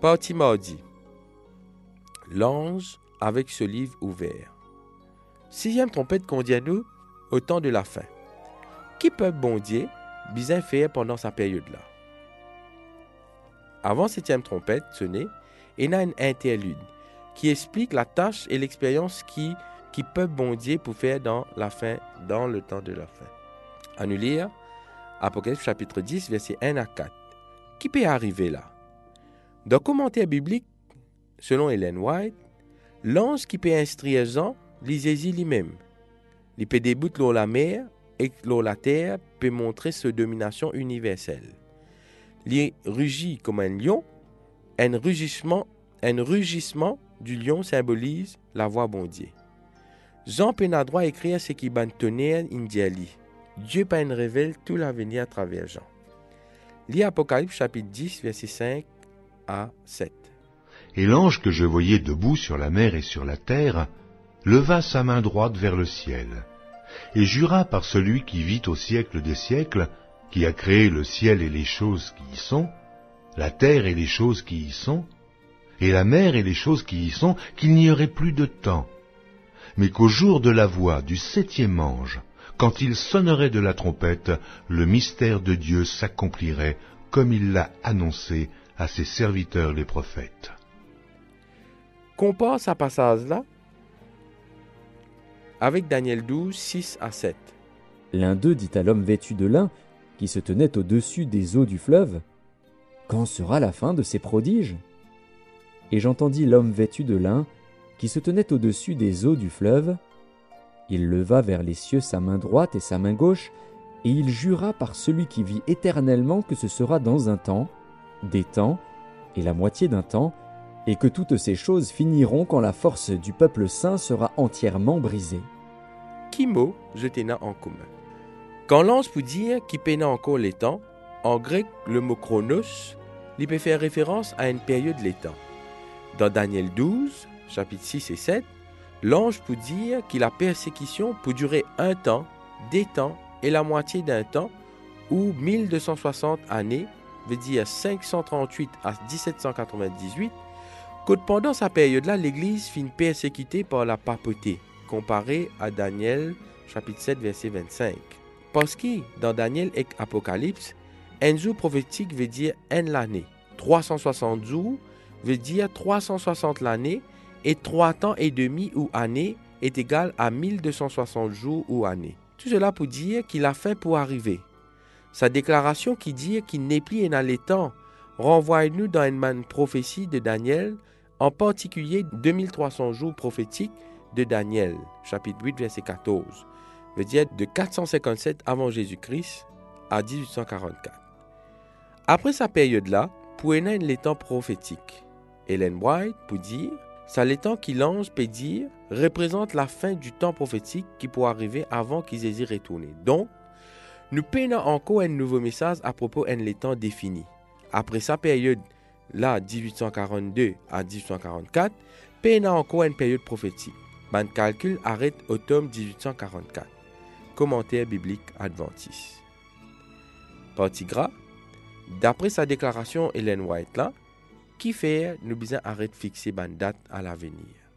Partie mardi. L'ange avec ce livre ouvert. Sixième trompette qu'on dit à nous au temps de la fin. Qui peut bondier, bien faire pendant sa période-là? Avant septième trompette sonnée, il y a une interlude qui explique la tâche et l'expérience qui, qui peuvent bondier pour faire dans la fin, dans le temps de la fin. À nous lire Apocalypse chapitre 10, verset 1 à 4. Qui peut arriver là? Dans commentaire biblique, selon Helen White, l'ange qui peut instruire Jean, lisez-y lui-même. Il peut débouter l'eau la mer et l'eau la terre peut montrer sa domination universelle. Il rugit comme un lion, un rugissement, un rugissement du lion symbolise la voix bondier. Jean peut droit écrire ce qui ban tonnerre indiali. Dieu peut révèle tout l'avenir à travers Jean. Lis Apocalypse chapitre 10, verset 5 à 7. Et l'ange que je voyais debout sur la mer et sur la terre leva sa main droite vers le ciel, et jura par celui qui vit au siècle des siècles, qui a créé le ciel et les choses qui y sont, la terre et les choses qui y sont, et la mer et les choses qui y sont, qu'il n'y aurait plus de temps, mais qu'au jour de la voix du septième ange, quand il sonnerait de la trompette, le mystère de Dieu s'accomplirait comme il l'a annoncé à ses serviteurs les prophètes. Qu'on passe à passage-là avec Daniel 12, 6 à 7. L'un d'eux dit à l'homme vêtu de lin, qui se tenait au-dessus des eaux du fleuve, Quand sera la fin de ces prodiges? Et j'entendis l'homme vêtu de lin, qui se tenait au-dessus des eaux du fleuve, il leva vers les cieux sa main droite et sa main gauche, et il jura par celui qui vit éternellement que ce sera dans un temps, des temps, et la moitié d'un temps, et que toutes ces choses finiront quand la force du peuple saint sera entièrement brisée. Kimo jetena en commun. Quand l'ange peut dire qui peina encore les temps, en grec le mot chronos, il peut faire référence à une période des temps. Dans Daniel 12, chapitres 6 et 7, L'ange peut dire que la persécution peut durer un temps, des temps et la moitié d'un temps, ou 1260 années, veut dire 538 à 1798, que pendant sa période-là, l'Église finit persécutée par la papauté, comparé à Daniel chapitre 7 verset 25. Parce que dans Daniel et Apocalypse, un jour prophétique veut dire un l'année. 360 jours veut dire 360 l'année et trois temps et demi ou année est égal à 1260 jours ou années. Tout cela pour dire qu'il a fait pour arriver. Sa déclaration qui dit qu'il n'est plus temps renvoie-nous dans une prophétie de Daniel, en particulier 2300 jours prophétiques de Daniel, chapitre 8, verset 14, veut dire de 457 avant Jésus-Christ à 1844. Après sa période-là, pour les temps prophétiques, Hélène White pour dire ça l'étang qui l'ange peut dire représente la fin du temps prophétique qui pourrait arriver avant qu'ils aient retourné. Donc, nous peinons encore un nouveau message à propos d'un l'étang défini. Après sa période, là, 1842 à 1844, peinons encore une période prophétique. Ban calcul arrête au tome 1844. Commentaire biblique adventiste. Partie gras. D'après sa déclaration Hélène White là, qui fait nous besoin arrêter de fixer une date à l'avenir.